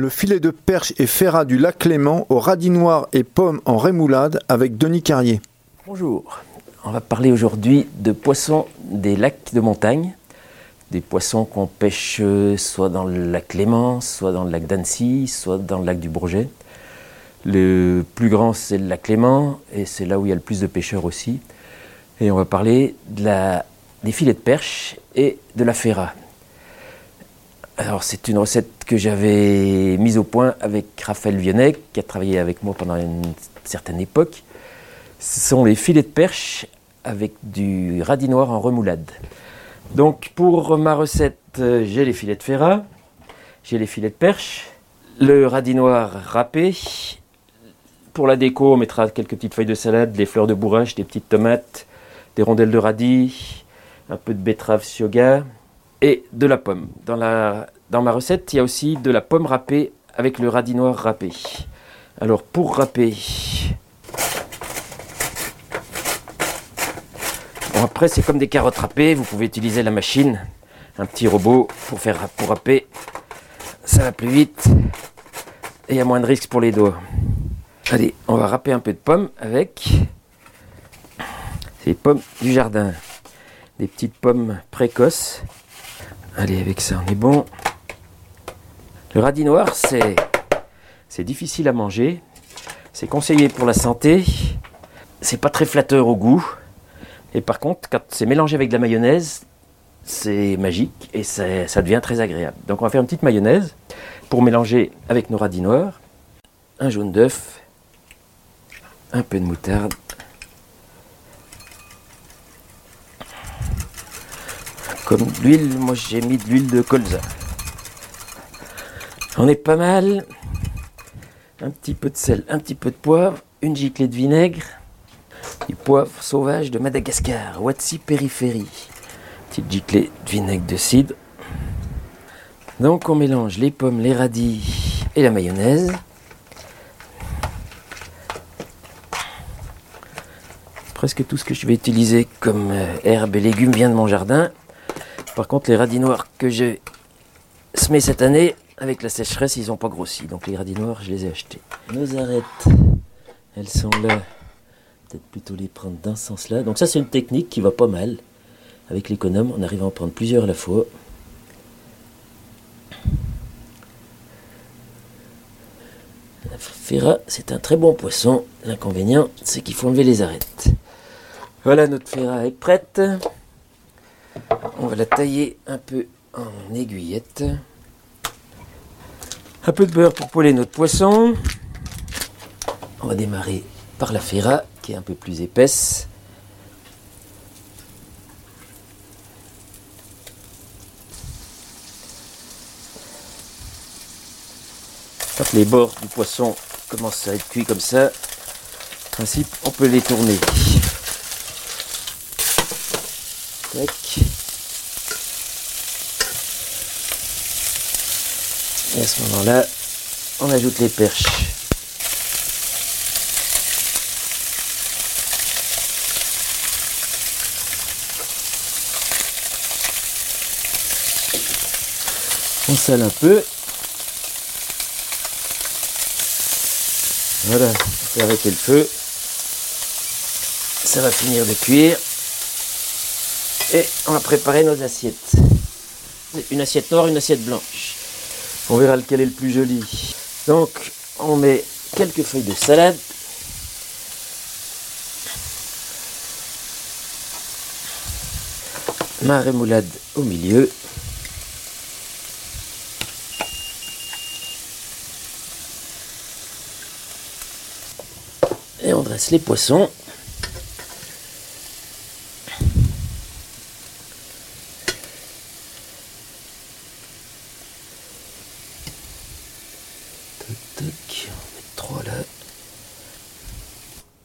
Le filet de perche et ferrat du lac Clément au radis noir et pommes en rémoulade avec Denis Carrier. Bonjour, on va parler aujourd'hui de poissons des lacs de montagne, des poissons qu'on pêche euh, soit dans le lac Clément, soit dans le lac d'Annecy, soit dans le lac du Bourget. Le plus grand c'est le lac Clément et c'est là où il y a le plus de pêcheurs aussi. Et on va parler des filets de perche et de la ferra. Alors c'est une recette que j'avais mise au point avec Raphaël Vionnet, qui a travaillé avec moi pendant une certaine époque. Ce sont les filets de perche avec du radis noir en remoulade. Donc pour ma recette, euh, j'ai les filets de ferra, j'ai les filets de perche, le radis noir râpé. Pour la déco, on mettra quelques petites feuilles de salade, des fleurs de bourrache, des petites tomates, des rondelles de radis, un peu de betterave sioga, et de la pomme. Dans, la, dans ma recette, il y a aussi de la pomme râpée avec le radis noir râpé. Alors pour râper, bon après c'est comme des carottes râpées, vous pouvez utiliser la machine, un petit robot pour faire pour râper. Ça va plus vite et il y a moins de risques pour les doigts. Allez, on va râper un peu de pommes avec ces pommes du jardin. Des petites pommes précoces Allez, avec ça, on est bon. Le radis noir, c'est, difficile à manger. C'est conseillé pour la santé. C'est pas très flatteur au goût. Et par contre, quand c'est mélangé avec de la mayonnaise, c'est magique et ça, ça devient très agréable. Donc on va faire une petite mayonnaise pour mélanger avec nos radis noirs. Un jaune d'œuf, un peu de moutarde, Comme l'huile, moi j'ai mis de l'huile de colza. On est pas mal. Un petit peu de sel, un petit peu de poivre, une giclée de vinaigre, du poivre sauvage de Madagascar, Watsi périphérie. Petite giclée de vinaigre de cidre. Donc on mélange les pommes, les radis et la mayonnaise. Presque tout ce que je vais utiliser comme euh, herbes et légumes vient de mon jardin. Par contre, les radis noirs que j'ai semés cette année, avec la sécheresse, ils n'ont pas grossi. Donc les radis noirs, je les ai achetés. Nos arêtes, elles sont là. Peut-être plutôt les prendre dans ce sens-là. Donc ça, c'est une technique qui va pas mal. Avec l'économe, on arrive à en prendre plusieurs à la fois. La ferra, c'est un très bon poisson. L'inconvénient, c'est qu'il faut enlever les arêtes. Voilà, notre ferra est prête. On va la tailler un peu en aiguillette. Un peu de beurre pour poêler notre poisson. On va démarrer par la ferra qui est un peu plus épaisse. Quand les bords du poisson commencent à être cuits comme ça, en principe, on peut les tourner. Et à ce moment-là, on ajoute les perches. On sale un peu. Voilà, on fait arrêter le feu. Ça va finir de cuire. Et on va préparer nos assiettes. Une assiette noire, une assiette blanche. On verra lequel est le plus joli. Donc, on met quelques feuilles de salade. Ma rémoulade au milieu. Et on dresse les poissons.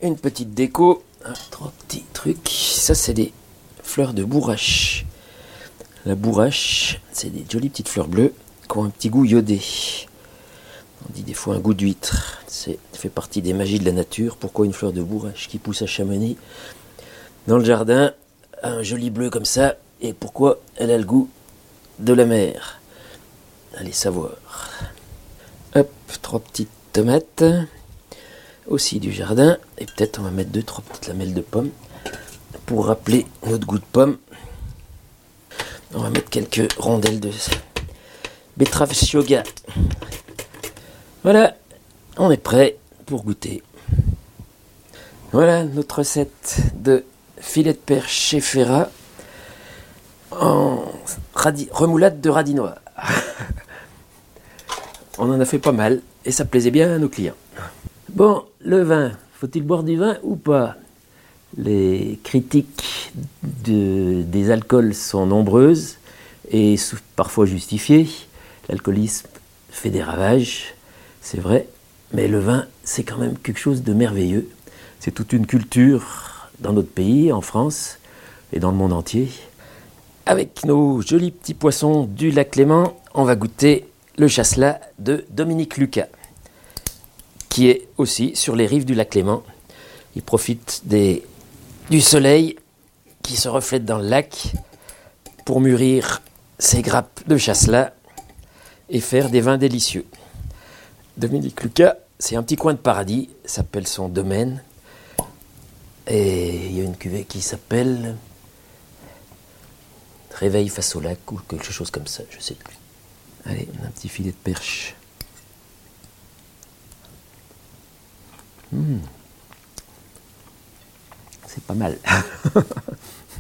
Une petite déco, trois petits trucs. Ça, c'est des fleurs de bourrache. La bourrache, c'est des jolies petites fleurs bleues qui ont un petit goût iodé. On dit des fois un goût d'huître. C'est fait partie des magies de la nature. Pourquoi une fleur de bourrache qui pousse à Chamonix dans le jardin a un joli bleu comme ça et pourquoi elle a le goût de la mer? Allez savoir. Hop, trois petites tomates. Aussi du jardin. Et peut-être on va mettre deux, trois petites lamelles de pommes. Pour rappeler notre goût de pomme. On va mettre quelques rondelles de betterave shoga. Voilà, on est prêt pour goûter. Voilà notre recette de filet de perche chez Ferra en remoulade de radis noir. On en a fait pas mal et ça plaisait bien à nos clients. Bon, le vin, faut-il boire du vin ou pas? Les critiques des alcools sont nombreuses et parfois justifiées. L'alcoolisme fait des ravages, c'est vrai, mais le vin, c'est quand même quelque chose de merveilleux. C'est toute une culture dans notre pays, en France et dans le monde entier. Avec nos jolis petits poissons du lac Clément, on va goûter le chasselas de Dominique Lucas, qui est aussi sur les rives du lac Clément. Il profite des, du soleil qui se reflète dans le lac pour mûrir ses grappes de chasselas et faire des vins délicieux. Dominique Lucas, c'est un petit coin de paradis, s'appelle son domaine. Et il y a une cuvée qui s'appelle Réveil face au lac ou quelque chose comme ça, je sais plus. Allez, un petit filet de perche. Hmm. C'est pas mal.